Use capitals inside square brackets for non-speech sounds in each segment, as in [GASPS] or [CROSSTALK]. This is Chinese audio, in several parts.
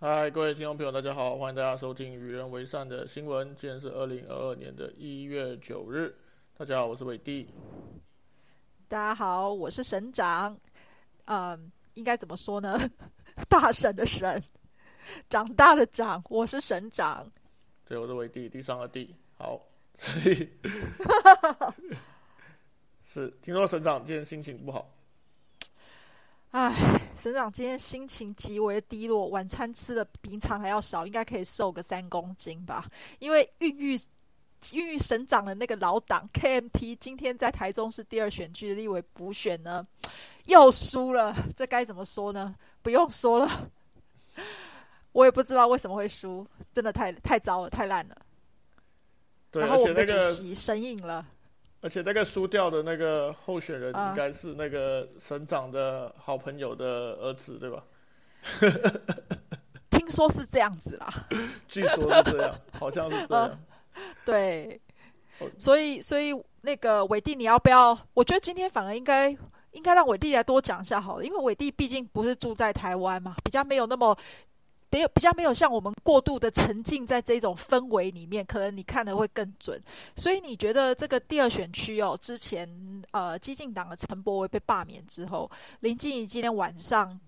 嗨，各位听众朋友，大家好，欢迎大家收听《与人为善》的新闻。今天是二零二二年的一月九日。大家好，我是伟弟。大家好，我是省长。嗯，应该怎么说呢？[LAUGHS] 大省的省，长大的长，我是省长。对，我是伟弟，第三个弟。好，所 [LAUGHS] 以 [LAUGHS] 是听说省长今天心情不好。唉，省长今天心情极为低落，晚餐吃的比平常还要少，应该可以瘦个三公斤吧。因为孕育孕育省长的那个老党 KMT，今天在台中市第二选区的立委补选呢，又输了。这该怎么说呢？不用说了，我也不知道为什么会输，真的太太糟了，太烂了。然后我们的那个主席神隐了。而且那个输掉的那个候选人应该是那个省长的好朋友的儿子，对吧？[LAUGHS] 听说是这样子啦，[LAUGHS] 据说是这样，好像是这样。[LAUGHS] 对，所以所以那个伟弟，你要不要？我觉得今天反而应该应该让伟弟来多讲一下好了，因为伟弟毕竟不是住在台湾嘛，比较没有那么。没有比较没有像我们过度的沉浸在这种氛围里面，可能你看的会更准。所以你觉得这个第二选区哦，之前呃，激进党的陈柏惟被罢免之后，林静怡今天晚上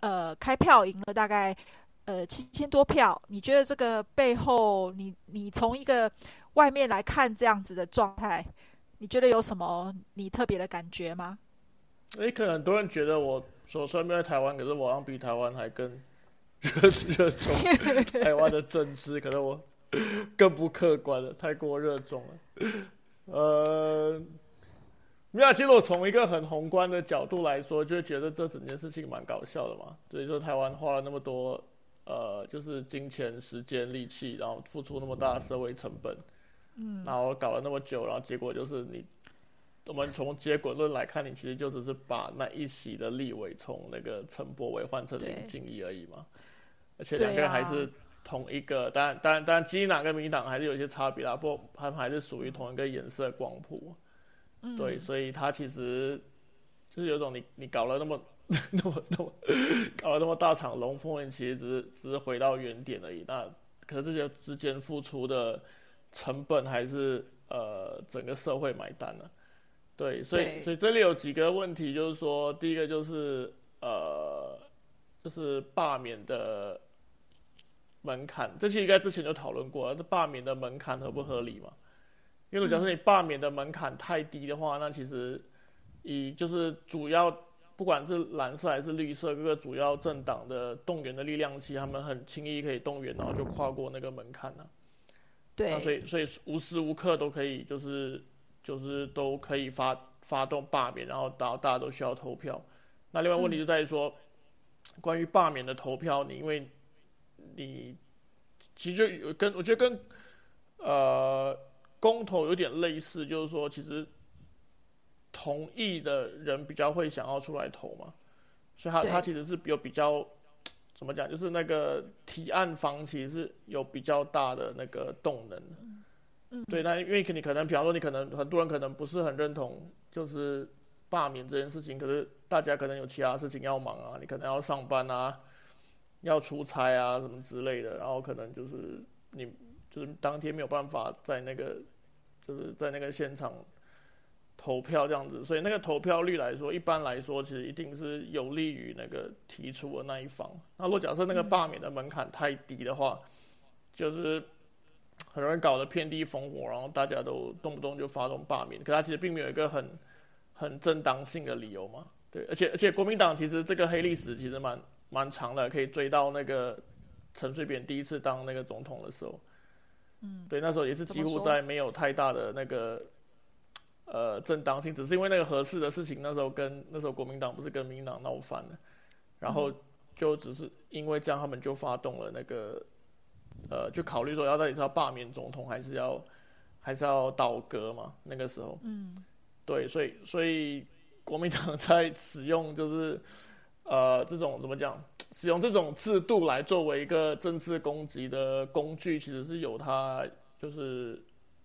呃开票赢了大概呃七千多票，你觉得这个背后，你你从一个外面来看这样子的状态，你觉得有什么你特别的感觉吗？诶，可能很多人觉得我说虽然在台湾，可是我好像比台湾还更。热热衷台湾的政治，可能我更不客观了，太过热衷了。呃，米亚其实我从一个很宏观的角度来说，就会觉得这整件事情蛮搞笑的嘛。所以说，台湾花了那么多呃，就是金钱、时间、力气，然后付出那么大的社会成本，嗯，然后搞了那么久，然后结果就是你，我们从结果论来看，你其实就只是把那一席的立委从那个陈柏伟换成林静怡而已嘛。而且两个人还是同一个，当然当然当然，基党跟民党还是有一些差别啦。不，他们还是属于同一个颜色光谱。嗯，对，所以他其实就是有种你你搞了那么 [LAUGHS] 那么那么搞了那么大场龙凤，其实只是只是回到原点而已。那可是这些之间付出的成本还是呃整个社会买单了。对，所以所以这里有几个问题，就是说第一个就是呃就是罢免的。门槛，这些应该之前就讨论过，这罢免的门槛合不合理嘛？因为假设你罢免的门槛太低的话，那其实以就是主要不管是蓝色还是绿色各个主要政党的动员的力量，其实他们很轻易可以动员，然后就跨过那个门槛了。对，那所以所以无时无刻都可以就是就是都可以发发动罢免，然后到大家都需要投票。那另外问题就在于说，关于罢免的投票，你因为。你其实就有跟我觉得跟呃公投有点类似，就是说其实同意的人比较会想要出来投嘛，所以他他其实是有比较怎么讲，就是那个提案方其实是有比较大的那个动能。嗯，对，那因为你可能，比方说你可能很多人可能不是很认同，就是罢免这件事情，可是大家可能有其他事情要忙啊，你可能要上班啊。要出差啊，什么之类的，然后可能就是你就是当天没有办法在那个就是在那个现场投票这样子，所以那个投票率来说，一般来说其实一定是有利于那个提出的那一方。那如果假设那个罢免的门槛太低的话，就是很容易搞得遍地烽火，然后大家都动不动就发动罢免，可他其实并没有一个很很正当性的理由嘛。对，而且而且国民党其实这个黑历史其实蛮。蛮长的，可以追到那个陈水扁第一次当那个总统的时候，嗯，对，那时候也是几乎在没有太大的那个呃正当性，只是因为那个合适的事情，那时候跟那时候国民党不是跟民党闹翻了，然后就只是因为这样，他们就发动了那个呃，就考虑说要到底是要罢免总统，还是要还是要倒戈嘛？那个时候，嗯，对，所以所以国民党在使用就是。呃，这种怎么讲？[TSK] 使用这种制度来作为一个政治攻击的工具，其实是有它就是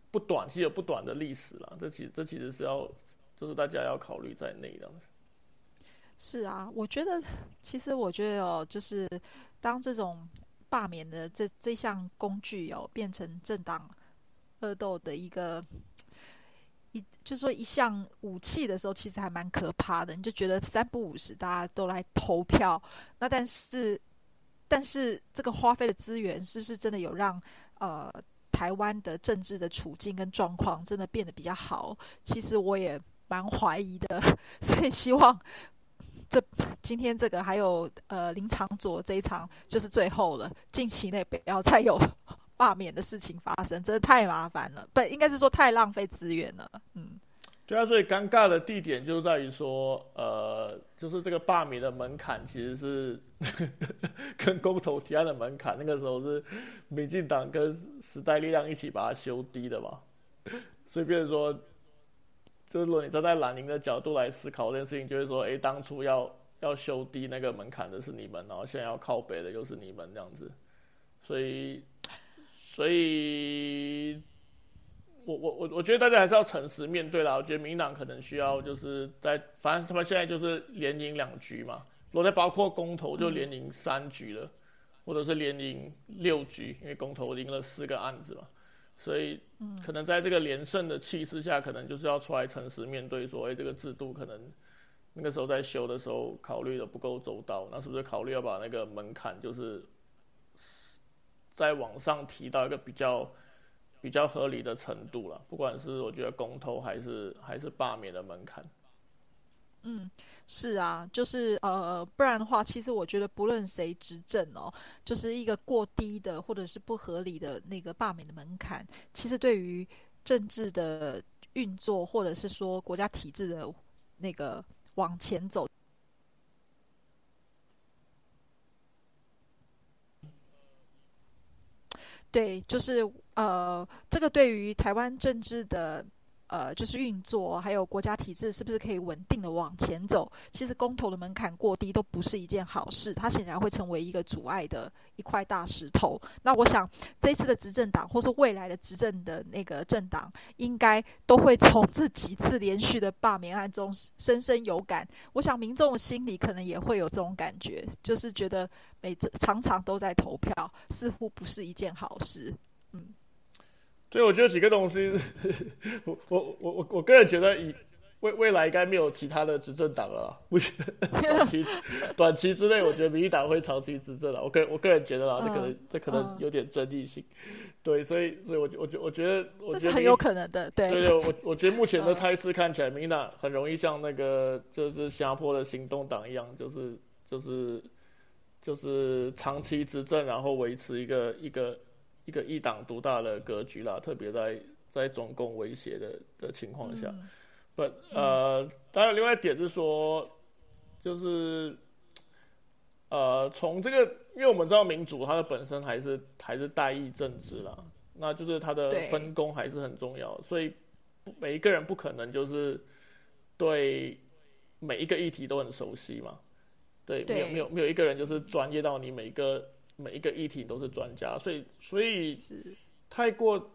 不短，其实有不短的历史了。这其这其实是要，就是大家要考虑在内的。是啊，我觉得，其实我觉得哦，就是当这种罢免的这这项工具哦，变成政党恶斗的一个一，就说一项武器的时候，其实还蛮可怕的。你就觉得三不五时大家都来投票，那但是但是这个花费的资源是不是真的有让呃台湾的政治的处境跟状况真的变得比较好？其实我也蛮怀疑的，[LAUGHS] 所以希望。这今天这个还有呃林长佐这一场就是最后了，近期内不要再有罢免的事情发生，真的太麻烦了，不应该是说太浪费资源了。嗯，对啊，所以尴尬的地点就在于说，呃，就是这个罢免的门槛其实是 [LAUGHS] 跟公投提案的门槛，那个时候是民进党跟时代力量一起把它修低的嘛，所以变成说。就是如果你站在蓝营的角度来思考这件事情，就是说，哎，当初要要修低那个门槛的是你们，然后现在要靠北的又是你们这样子，所以，所以，我我我我觉得大家还是要诚实面对啦。我觉得民党可能需要就是在，反正他们现在就是连赢两局嘛，如果再包括公投就连赢三局了，或者是连赢六局，因为公投赢了四个案子嘛。所以，可能在这个连胜的气势下，可能就是要出来诚实面对，说，哎，这个制度可能那个时候在修的时候考虑的不够周到，那是不是考虑要把那个门槛，就是在网上提到一个比较比较合理的程度了？不管是我觉得公投还是还是罢免的门槛。嗯，是啊，就是呃，不然的话，其实我觉得不论谁执政哦，就是一个过低的或者是不合理的那个罢免的门槛，其实对于政治的运作或者是说国家体制的那个往前走，对，就是呃，这个对于台湾政治的。呃，就是运作，还有国家体制是不是可以稳定的往前走？其实公投的门槛过低都不是一件好事，它显然会成为一个阻碍的一块大石头。那我想，这次的执政党或是未来的执政的那个政党，应该都会从这几次连续的罢免案中深深有感。我想民众的心里可能也会有这种感觉，就是觉得每常常都在投票，似乎不是一件好事。嗯。所以我觉得几个东西，我我我我我个人觉得，以未未来应该没有其他的执政党了。目前 [LAUGHS] 短期短期之内，我觉得民进党会长期执政了。我个我个人觉得啦，这可能这可能有点争议性。对，所以所以，我我觉我觉得，我觉得很有可能的。对对对，我我觉得目前的态势看起来，民进党很容易像那个就是新加坡的行动党一样，就是就是就是长期执政，然后维持一个一个。一个一党独大的格局啦，特别在在中共威胁的的情况下，不呃，当然另外一点是说，就是呃，从这个，因为我们知道民主它的本身还是还是代议政治啦，那就是它的分工还是很重要，所以每一个人不可能就是对每一个议题都很熟悉嘛，对，没有没有没有一个人就是专业到你每一个。每一个议题都是专家，所以所以太过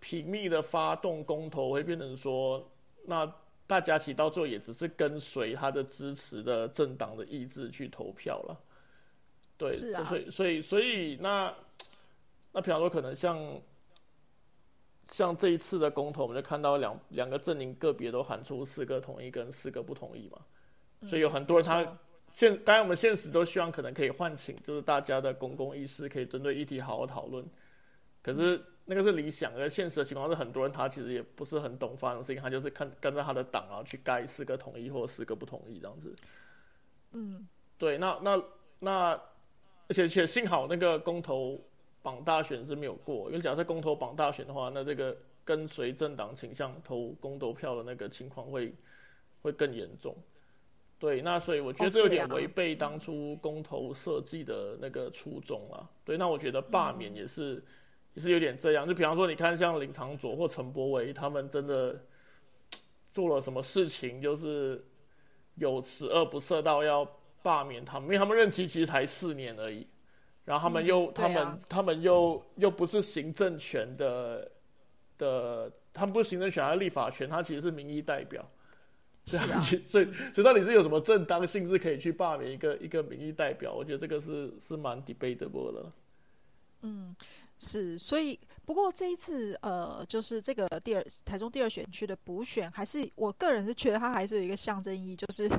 频密的发动公投，会变成说，那大家其实到最后也只是跟随他的支持的政党的意志去投票了。对，所以所以所以那那比方说，可能像像这一次的公投，我们就看到两两个阵营个别都喊出四个同意跟四个不同意嘛，所以有很多人他。现当然，我们现实都希望可能可以唤醒，就是大家的公共意识，可以针对议题好好讨论。可是那个是理想，而现实的情况是，很多人他其实也不是很懂发生事情，他就是看跟着他的党然后去盖四个同意或四个不同意这样子。嗯，对，那那那，而且且幸好那个公投榜大选是没有过，因为假设公投榜大选的话，那这个跟随政党倾向投公投票的那个情况会会更严重。对，那所以我觉得这有点违背当初公投设计的那个初衷啊。对，那我觉得罢免也是也是有点这样。就比方说，你看像林长佐或陈柏维，他们真的做了什么事情，就是有十恶不赦到要罢免他们，因为他们任期其实才四年而已。然后他们又他们他们又又不是行政权的的，他们不是行政权，还是立法权，他其实是民意代表。是啊，所以所以到底是有什么正当性是可以去罢免一个一个民意代表？我觉得这个是是蛮 debatable 的。嗯，是，所以不过这一次呃，就是这个第二台中第二选区的补选，还是我个人是觉得它还是有一个象征意义，就是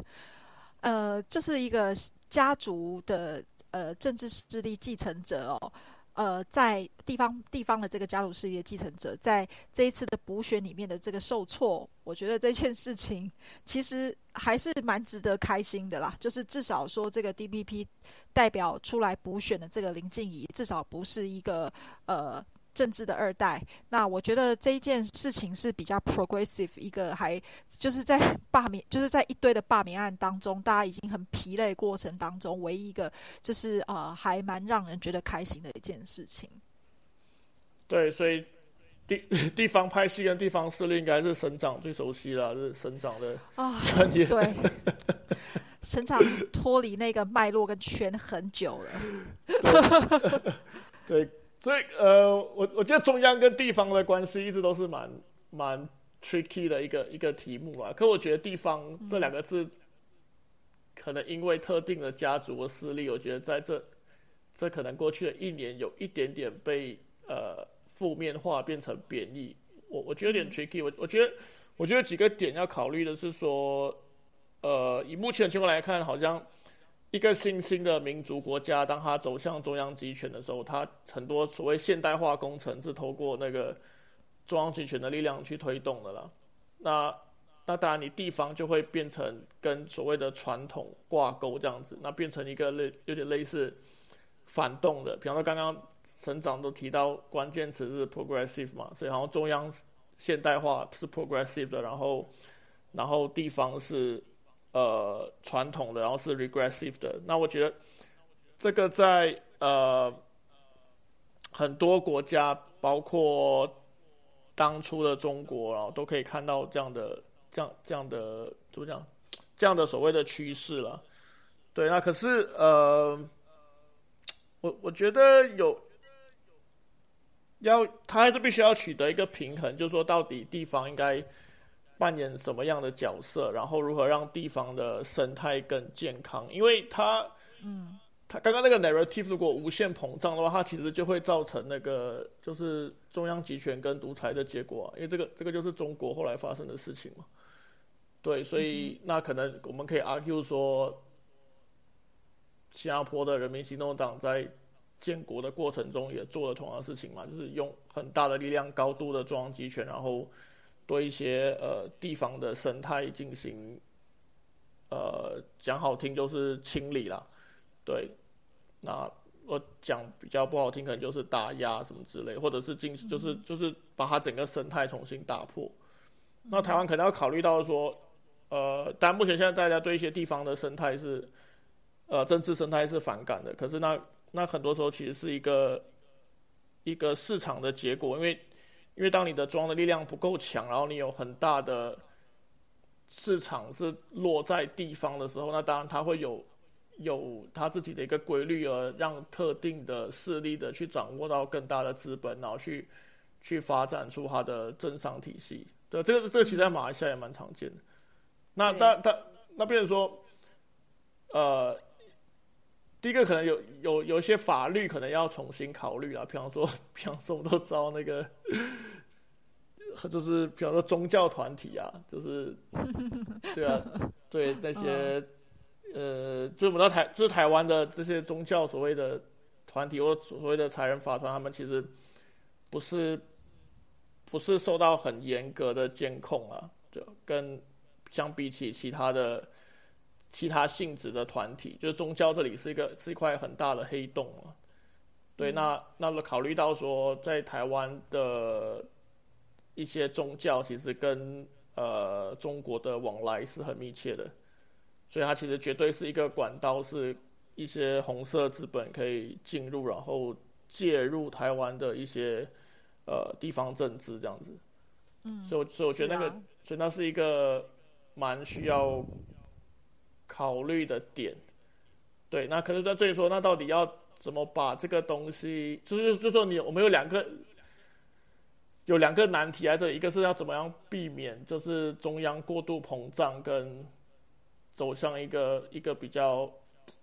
呃，这是一个家族的呃政治势力继承者哦。呃，在地方地方的这个家族事业继承者，在这一次的补选里面的这个受挫，我觉得这件事情其实还是蛮值得开心的啦。就是至少说，这个 DPP 代表出来补选的这个林静怡，至少不是一个呃。政治的二代，那我觉得这一件事情是比较 progressive，一个还就是在罢免，[LAUGHS] 就是在一堆的罢免案当中，大家已经很疲累过程当中，唯一一个就是呃，还蛮让人觉得开心的一件事情。对，所以地 [LAUGHS] 地方派系跟地方势力应该是省长最熟悉了，是省长的啊专业。对，[LAUGHS] 省长脱离那个脉络跟圈很久了。对。所以，呃，我我觉得中央跟地方的关系一直都是蛮蛮 tricky 的一个一个题目啊。可我觉得地方这两个字，可能因为特定的家族的势力，我觉得在这这可能过去的一年有一点点被呃负面化，变成贬义。我我觉得有点 tricky。我我觉得我觉得几个点要考虑的是说，呃，以目前的情况来看，好像。一个新兴的民族国家，当它走向中央集权的时候，它很多所谓现代化工程是透过那个中央集权的力量去推动的了。那那当然，你地方就会变成跟所谓的传统挂钩这样子，那变成一个类有点类似反动的。比方说，刚刚省长都提到关键词是 progressive 嘛，所以好像中央现代化是 progressive 的，然后然后地方是。呃，传统的，然后是 regressive 的。那我觉得这个在呃很多国家，包括当初的中国，然后都可以看到这样的、这样、这样的怎么讲？这样的所谓的趋势了。对，那可是呃，我我觉得有要，他还是必须要取得一个平衡，就是说到底地方应该。扮演什么样的角色，然后如何让地方的生态更健康？因为它，嗯，它刚刚那个 narrative 如果无限膨胀的话，它其实就会造成那个就是中央集权跟独裁的结果。因为这个这个就是中国后来发生的事情嘛。对，所以那可能我们可以 argue 说，新加坡的人民行动党在建国的过程中也做了同样的事情嘛，就是用很大的力量、高度的中央集权，然后。对一些呃地方的生态进行，呃讲好听就是清理啦，对，那我讲比较不好听，可能就是打压什么之类，或者是进就是就是把它整个生态重新打破。那台湾可能要考虑到说，呃，但目前现在大家对一些地方的生态是，呃政治生态是反感的，可是那那很多时候其实是一个一个市场的结果，因为。因为当你的装的力量不够强，然后你有很大的市场是落在地方的时候，那当然它会有有它自己的一个规律，而让特定的势力的去掌握到更大的资本，然后去去发展出它的政商体系。对，这个这个其实在马来西亚也蛮常见的。那但但那变成说，呃，第一个可能有有有一些法律可能要重新考虑啊，比方说，[LAUGHS] 比方说我们都知道那个。就是比方说宗教团体啊，就是对啊，对那些呃，就我们到台，就是台湾的这些宗教所谓的团体或所谓的财人法团，他们其实不是不是受到很严格的监控啊，就跟相比起其他的其他性质的团体，就是宗教这里是一个是一块很大的黑洞嘛。对，那那考虑到说在台湾的。一些宗教其实跟呃中国的往来是很密切的，所以它其实绝对是一个管道，是一些红色资本可以进入，然后介入台湾的一些呃地方政治这样子。嗯，所以所以我觉得那个，所以那是一个蛮需要考虑的点。对，那可是在这里说，那到底要怎么把这个东西，就是就是说你我们有两个。有两个难题在这里，一个是要怎么样避免就是中央过度膨胀，跟走向一个一个比较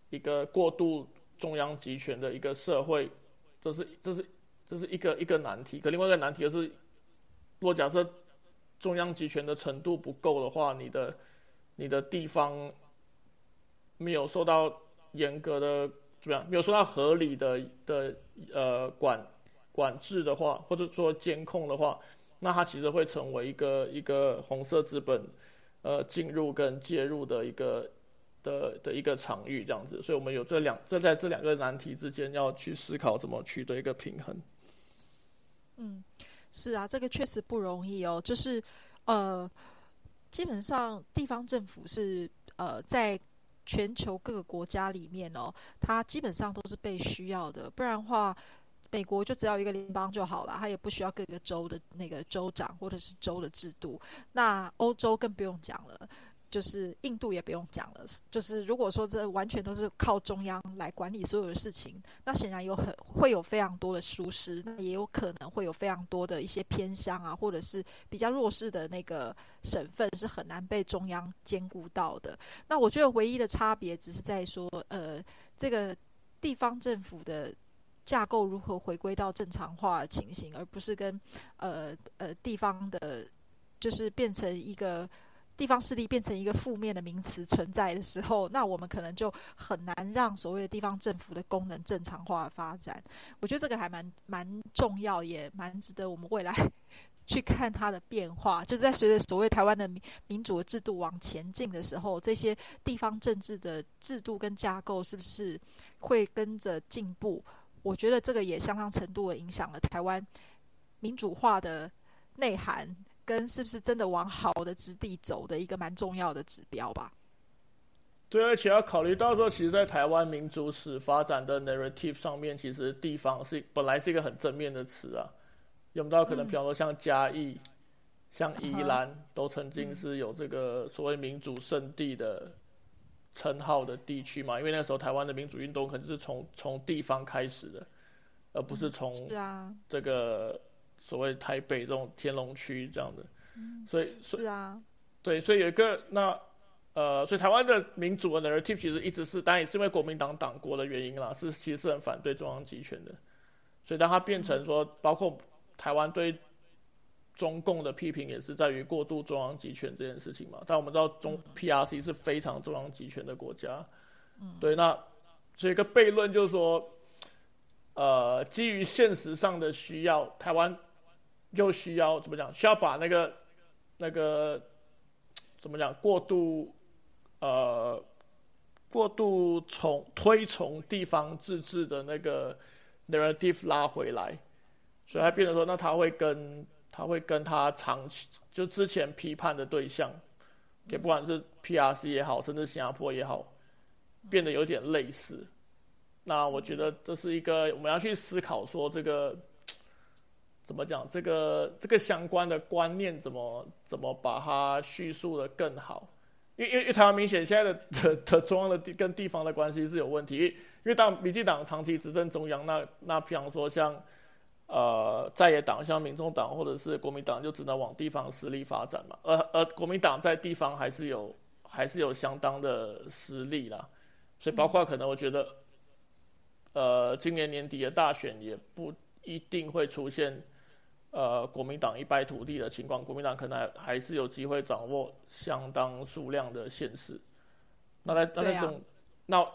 一个过度中央集权的一个社会这是这是这是一个一个难题。可另外一个难题就是，如果假设中央集权的程度不够的话，你的你的地方没有受到严格的怎么样，没有受到合理的的呃管管制的话，或者说监控的话，那它其实会成为一个一个红色资本呃进入跟介入的一个的的一个场域这样子。所以我们有这两这在这两个难题之间要去思考怎么取得一个平衡。嗯，是啊，这个确实不容易哦。就是呃，基本上地方政府是呃在。全球各个国家里面哦，它基本上都是被需要的，不然的话，美国就只要一个联邦就好了，它也不需要各个州的那个州长或者是州的制度。那欧洲更不用讲了。就是印度也不用讲了，就是如果说这完全都是靠中央来管理所有的事情，那显然有很会有非常多的疏失，那也有可能会有非常多的一些偏乡啊，或者是比较弱势的那个省份是很难被中央兼顾到的。那我觉得唯一的差别只是在说，呃，这个地方政府的架构如何回归到正常化的情形，而不是跟呃呃地方的，就是变成一个。地方势力变成一个负面的名词存在的时候，那我们可能就很难让所谓的地方政府的功能正常化发展。我觉得这个还蛮蛮重要，也蛮值得我们未来去看它的变化。就是在随着所谓台湾的民民主制度往前进的时候，这些地方政治的制度跟架构是不是会跟着进步？我觉得这个也相当程度的影响了台湾民主化的内涵。跟是不是真的往好的之地走的一个蛮重要的指标吧？对，而且要考虑到说，其实，在台湾民主史发展的 narrative 上面，其实地方是本来是一个很正面的词啊。用到可能，比方说像嘉义、像宜兰，都曾经是有这个所谓民主圣地的称号的地区嘛？因为那时候台湾的民主运动可能是从从地方开始的，而不是从这个。所谓台北这种天龙区这样的，所以是啊，对，所以有一个那呃，所以台湾的民主的 narrative 其实一直是，当然也是因为国民党党国的原因啦，是其实是很反对中央集权的。所以当它变成说，包括台湾对中共的批评，也是在于过度中央集权这件事情嘛。但我们知道中 PRC 是非常中央集权的国家，嗯，对，那所以一个悖论就是说。呃，基于现实上的需要，台湾又需要怎么讲？需要把那个那个怎么讲？过度呃，过度从推崇地方自治的那个 narrative 拉回来，所以他变得说，那他会跟他会跟他长期就之前批判的对象，也不管是 PRC 也好，甚至新加坡也好，变得有点类似。那我觉得这是一个我们要去思考，说这个 [TSK] 怎么讲，这个这个相关的观念怎么怎么把它叙述的更好？因为因为台湾明显现在的 [LAUGHS] 的的中央的地跟地方的关系是有问题，因为当民进党长期执政中央，那那比方说像呃在野党，像民众党或者是国民党，就只能往地方实力发展嘛，而而国民党在地方还是有还是有相当的实力啦，所以包括可能我觉得。呃，今年年底的大选也不一定会出现，呃，国民党一败涂地的情况。国民党可能还还是有机会掌握相当数量的县市。那在那那种，那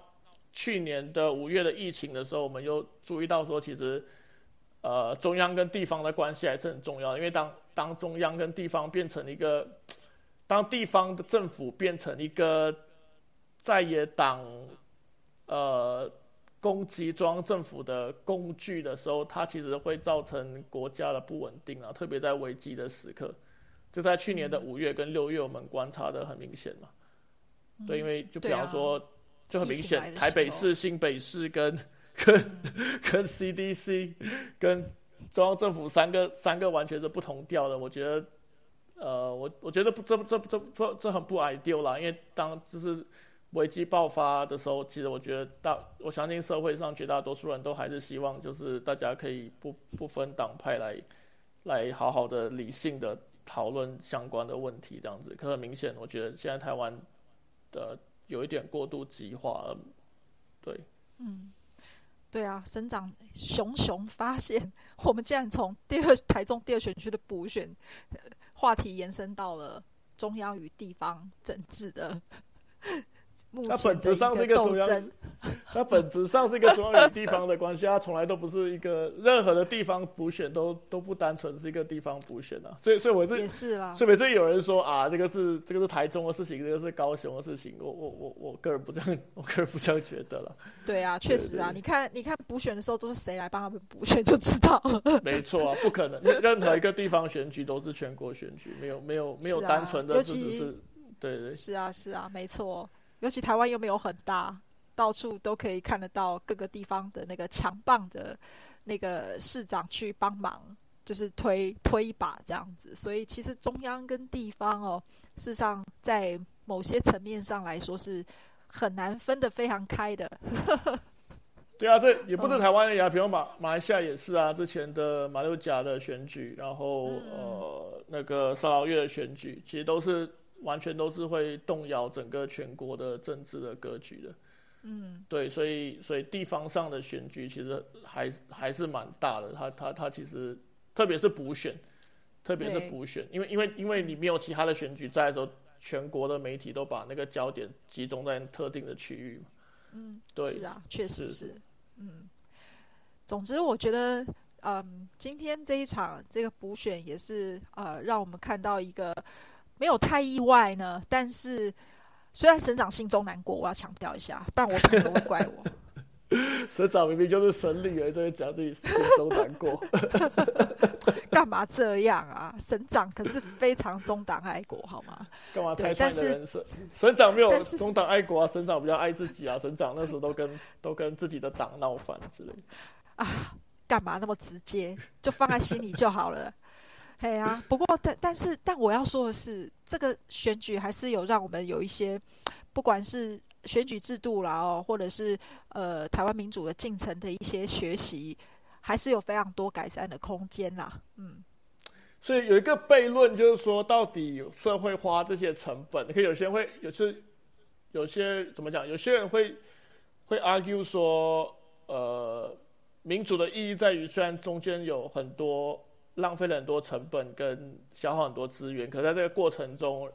去年的五月的疫情的时候，我们又注意到说，其实，呃，中央跟地方的关系还是很重要。因为当当中央跟地方变成一个，当地方的政府变成一个在野党，呃。攻击中央政府的工具的时候，它其实会造成国家的不稳定啊，特别在危机的时刻。就在去年的五月跟六月，我们观察的很明显嘛。对，因为就比方说，就很明显，台北市、新北市跟跟跟 CDC 跟中央政府三个三个完全是不同调的。我觉得，呃，我我觉得不，这这这这这很不 ideal 啦，因为当就是。危机爆发的时候，其实我觉得大，我相信社会上绝大多数人都还是希望，就是大家可以不不分党派来，来好好的理性的讨论相关的问题，这样子。可很明显，我觉得现在台湾的有一点过度激化，对。嗯，对啊，省长熊熊发现，我们竟然从第二台中第二选区的补选话题延伸到了中央与地方政治的。它本质上是一个中央，[LAUGHS] 它本质上是一个中央与地方的关系，它从来都不是一个任何的地方补选都都不单纯是一个地方补选啊，所以所以我是也是啦，所以每次有人说啊，这个是这个是台中的事情，这个是高雄的事情，我我我我个人不这样，我个人不这样觉得了。[LAUGHS] 对啊，确实啊，你看你看补选的时候都是谁来帮他们补选就知道了。[LAUGHS] 没错啊，不可能，任何一个地方选举都是全国选举，没有没有没有单纯的，只是对对。是啊是啊，没错。尤其台湾又没有很大，到处都可以看得到各个地方的那个强棒的那个市长去帮忙，就是推推一把这样子。所以其实中央跟地方哦，事实上在某些层面上来说是很难分得非常开的。[LAUGHS] 对啊，这也不是台湾的呀，比如马马来西亚也是啊，之前的马六甲的选举，然后呃那个沙劳越的选举，其实都是。完全都是会动摇整个全国的政治的格局的，嗯，对，所以所以地方上的选举其实还还是蛮大的，它它它其实特别是补选，特别是补选，因为因为因为你没有其他的选举在的时候，全国的媒体都把那个焦点集中在特定的区域嘛，嗯，对，是啊，确实是，嗯，总之我觉得，嗯，今天这一场这个补选也是呃，让我们看到一个。没有太意外呢，但是虽然省长心中难过，我要强调一下，不然我朋友会怪我。[LAUGHS] 省长明明就是省里人，这边讲自己心中难过，[LAUGHS] 干嘛这样啊？省长可是非常中党爱国，好吗？干嘛拆穿的人设？省长没有中党爱国啊，省长比较爱自己啊，省长那时候都跟都跟自己的党闹翻之类。啊，干嘛那么直接？就放在心里就好了。对啊，[LAUGHS] 不过但但是但我要说的是，这个选举还是有让我们有一些，不管是选举制度啦哦，或者是呃台湾民主的进程的一些学习，还是有非常多改善的空间啦。嗯，所以有一个悖论就是说，到底社会花这些成本，可有些人会有些有些怎么讲？有些人会会 argue 说，呃，民主的意义在于，虽然中间有很多。浪费了很多成本跟消耗很多资源，可在这个过程中，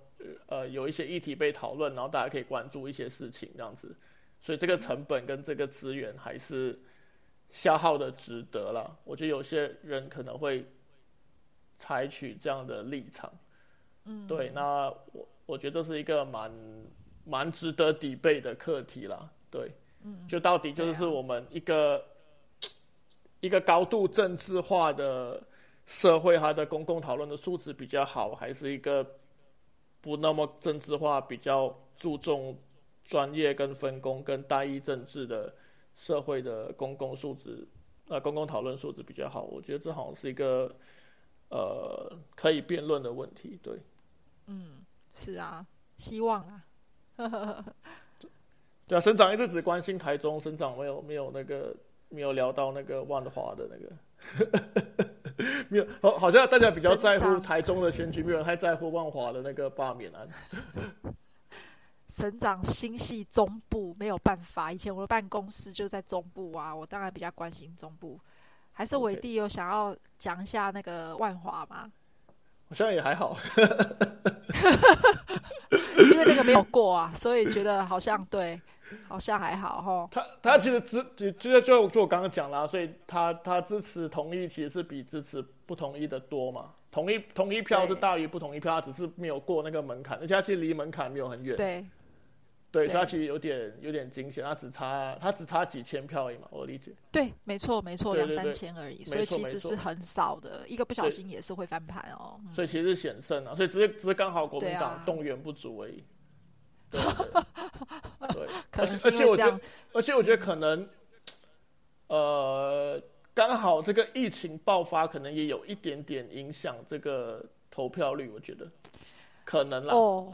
呃，有一些议题被讨论，然后大家可以关注一些事情，这样子，所以这个成本跟这个资源还是消耗的值得了。我觉得有些人可能会采取这样的立场，嗯，对，那我我觉得这是一个蛮蛮值得抵备的课题啦，对，嗯，就到底就是我们一个一个高度政治化的。社会它的公共讨论的素质比较好，还是一个不那么政治化、比较注重专业跟分工跟单一政治的社会的公共素质，呃，公共讨论素质比较好？我觉得这好像是一个呃可以辩论的问题。对，嗯，是啊，希望啊，对啊，省长一直只关心台中，省长没有没有那个没有聊到那个万华的那个。没有，好，好像大家比较在乎台中的选举，没有人太在乎万华的那个罢免案。省长心系中部，没有办法。以前我的办公室就在中部啊，我当然比较关心中部。还是伟弟有想要讲一下那个万华吗？好像也还好，[LAUGHS] 因为那个没有过啊，所以觉得好像对。好像还好哈。他他其实支就就就就我刚刚讲啦，所以他他支持同意其实是比支持不同意的多嘛。同意同意票是大于不同意票，他只是没有过那个门槛，而且他其实离门槛没有很远。对，对，所以他其实有点有点惊险，他只差他只差几千票而已嘛，我理解。对，没错没错，两三千而已，所以其实是很少的，一个不小心也是会翻盘哦。所以其实是险胜啊，所以只是只是刚好国民党动员不足而已。对，[LAUGHS] [LAUGHS] 而且而且我觉得，而且我觉得可能，呃，刚好这个疫情爆发，可能也有一点点影响这个投票率。我觉得可能啦。哦，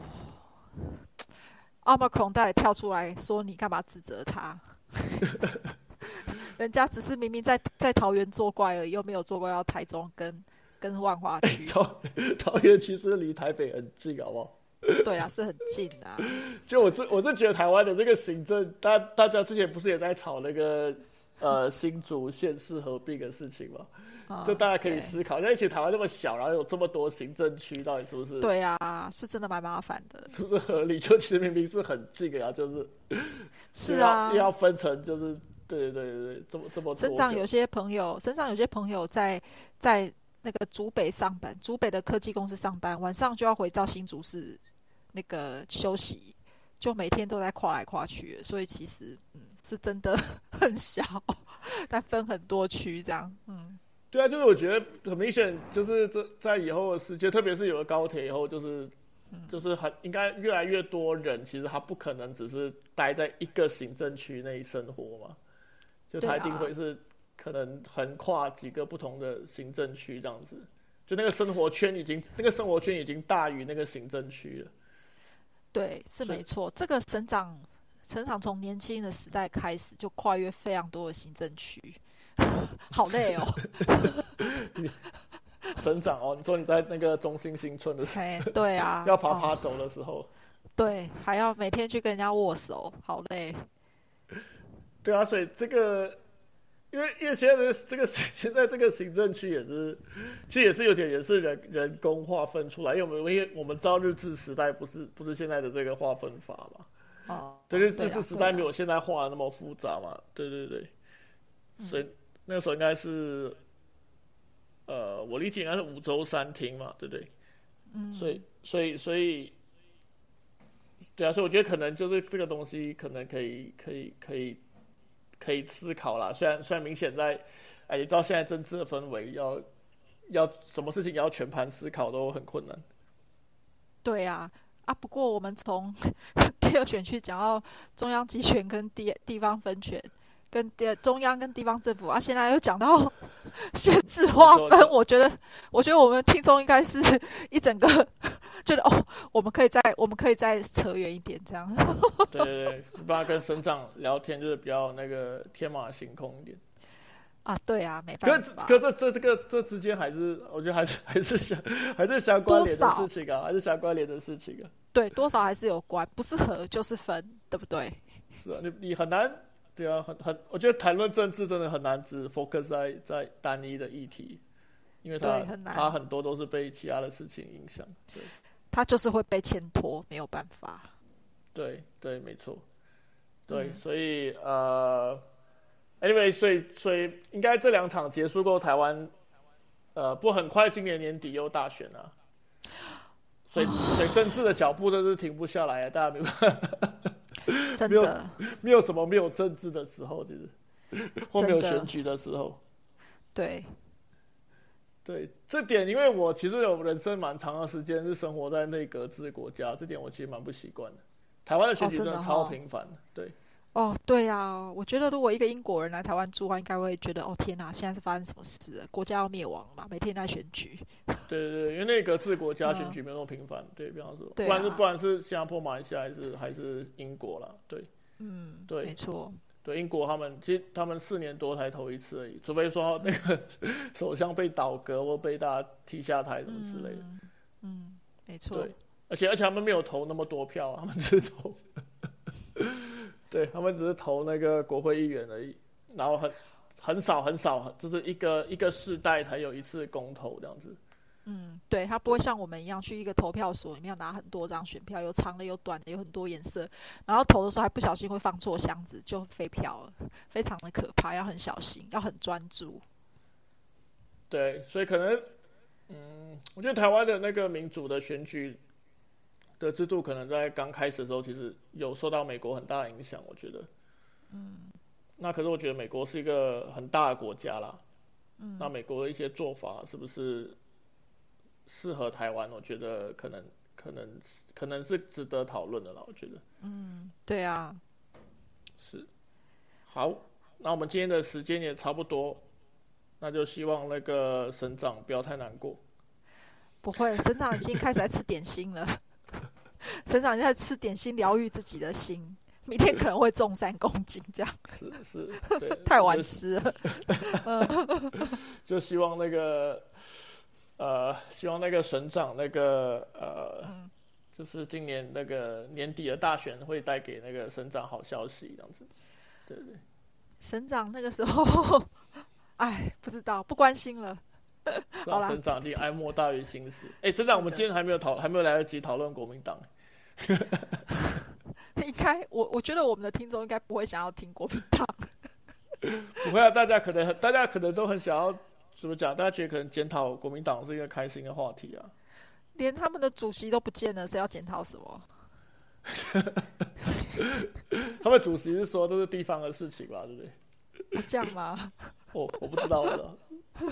奥马克大也跳出来说：“你干嘛指责他？[LAUGHS] 人家只是明明在在桃园作怪而已，又没有作怪到台中跟跟万华区。[LAUGHS] 桃桃园其实离台北很近，好不好？” [LAUGHS] 对啊，是很近啊。[LAUGHS] 就我这我是觉得台湾的这个行政，大大家之前不是也在吵那个呃新竹县市合并的事情吗？就大家可以思考，因为其实台湾那么小，然后有这么多行政区，到底是不是？对啊，是真的蛮麻烦的。是不是合理？就其实明明是很近的啊，就是 [LAUGHS] 是啊，要分成就是对对对对，这么这么。身上有些朋友，身上有些朋友在在那个竹北上班，竹北的科技公司上班，晚上就要回到新竹市那个休息，就每天都在跨来跨去，所以其实嗯是真的 [LAUGHS] 很小，但分很多区这样，嗯。对啊，就是我觉得很明显，就是这在以后的世界，特别是有了高铁以后，就是就是很应该越来越多人，其实他不可能只是待在一个行政区内生活嘛，就他一定会是可能横跨几个不同的行政区这样子，就那个生活圈已经那个生活圈已经大于那个行政区了。对，是没错，这个省长省长从年轻的时代开始就跨越非常多的行政区。[LAUGHS] 好累哦，[LAUGHS] 省长哦，你说你在那个中心新村的时候，对啊，要爬爬走的时候，对，还要每天去跟人家握手，好累。对啊，所以这个，因为因为现在这个现在这个行政区也是，其实也是有点也是人人工划分出来，因为我们因为我们知道日治时代不是不是现在的这个划分法嘛，哦，对，日治时代没有现在画的那么复杂嘛，对对对。所以那个时候应该是，呃，我理解应该是五州三厅嘛，对不对？嗯。所以，所以，所以，对啊，所以我觉得可能就是这个东西可能可以，可以，可以，可以思考啦。虽然，虽然明显在，哎，你知道现在政治的氛围，要要什么事情要全盘思考都很困难。对啊，啊，不过我们从 [LAUGHS] 第二选区讲到中央集权跟地地方分权。跟地中央跟地方政府啊，现在又讲到 [LAUGHS] 限制划分，我觉得，我觉得我们听众应该是一整个觉得哦，我们可以再我们可以再扯远一点，这样。[LAUGHS] 对对对，不然跟省长聊天就是比较那个天马行空一点。啊，对啊，没办法。可可这这这个这之间还是，我觉得还是还是相还是相关联的事情啊，还是相关联的事情啊。对，多少还是有关，不是合就是分，对不对？[LAUGHS] 是啊，你你很难。对啊，很很，我觉得谈论政治真的很难只 focus 在在单一的议题，因为它它很多都是被其他的事情影响，对，它就是会被牵拖，没有办法。对对，没错，对，所以呃，anyway，所以所以应该这两场结束过，台湾呃，不很快今年年底又大选了，所以 [GASPS] 所以政治的脚步都是停不下来啊，大家明白。[LAUGHS] 没有没有什么没有政治的时候，就是或没有选举的时候。对，对，这点因为我其实有人生蛮长的时间是生活在内阁制国家，这点我其实蛮不习惯的。台湾的选举真的超频繁的，对。哦，对呀，我觉得如果一个英国人来台湾住的话，应该会觉得哦天哪，现在是发生什么事？国家要灭亡嘛？每天在选举。对对对，因为内阁制国家选举没有那么频繁，对比方说，不然是不然是新加坡、马来西亚还是还是英国啦，对，嗯，对，没错，对英国他们其实他们四年多才投一次而已，除非说那个首相被倒戈或被大家踢下台什么之类的，嗯，没错，对，而且而且他们没有投那么多票，[LAUGHS] 他们只投。对他们只是投那个国会议员而已，然后很很少很少，就是一个一个世代才有一次公投这样子。嗯，对他不会像我们一样去一个投票所里面要拿很多张选票，有长的有短的，有很多颜色，然后投的时候还不小心会放错箱子就废票了，非常的可怕，要很小心，要很专注。对，所以可能，嗯，我觉得台湾的那个民主的选举。的制度可能在刚开始的时候，其实有受到美国很大的影响。我觉得，嗯，那可是我觉得美国是一个很大的国家啦，嗯，那美国的一些做法是不是适合台湾？我觉得可能可能可能是值得讨论的了。我觉得，嗯，对啊，是好，那我们今天的时间也差不多，那就希望那个省长不要太难过。不会，省长已经开始在吃点心了。[LAUGHS] 省长在吃点心疗愈自己的心，明天可能会重三公斤这样。是是，对，太晚吃了。[LAUGHS] [LAUGHS] 就希望那个呃，希望那个省长那个呃，就是今年那个年底的大选会带给那个省长好消息，这样子，对对。省长那个时候，哎，不知道，不关心了。省长已经哀莫大于心死。哎，省长，我们今天还没有讨，还没有来得及讨论国民党。[LAUGHS] 应该，我我觉得我们的听众应该不会想要听国民党。[LAUGHS] 不会啊，大家可能大家可能都很想要怎么讲？大家觉得可能检讨国民党是一个开心的话题啊。连他们的主席都不见了，谁要检讨什么？[LAUGHS] 他们主席是说这是地方的事情吧？对不对？这样吗？我我不知道的。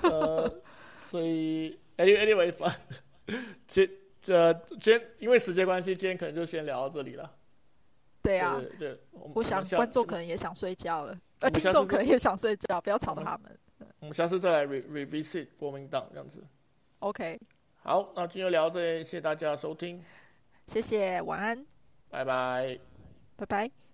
呃，所以 anyway，今这今天因为时间关系，今天可能就先聊到这里了。对啊，对，我想观众可能也想睡觉了，呃，听众可能也想睡觉，不要吵到他们。我们下次再来 re revisit 国民党这样子。OK。好，那今天聊到这里，谢谢大家收听，谢谢，晚安，拜拜，拜拜。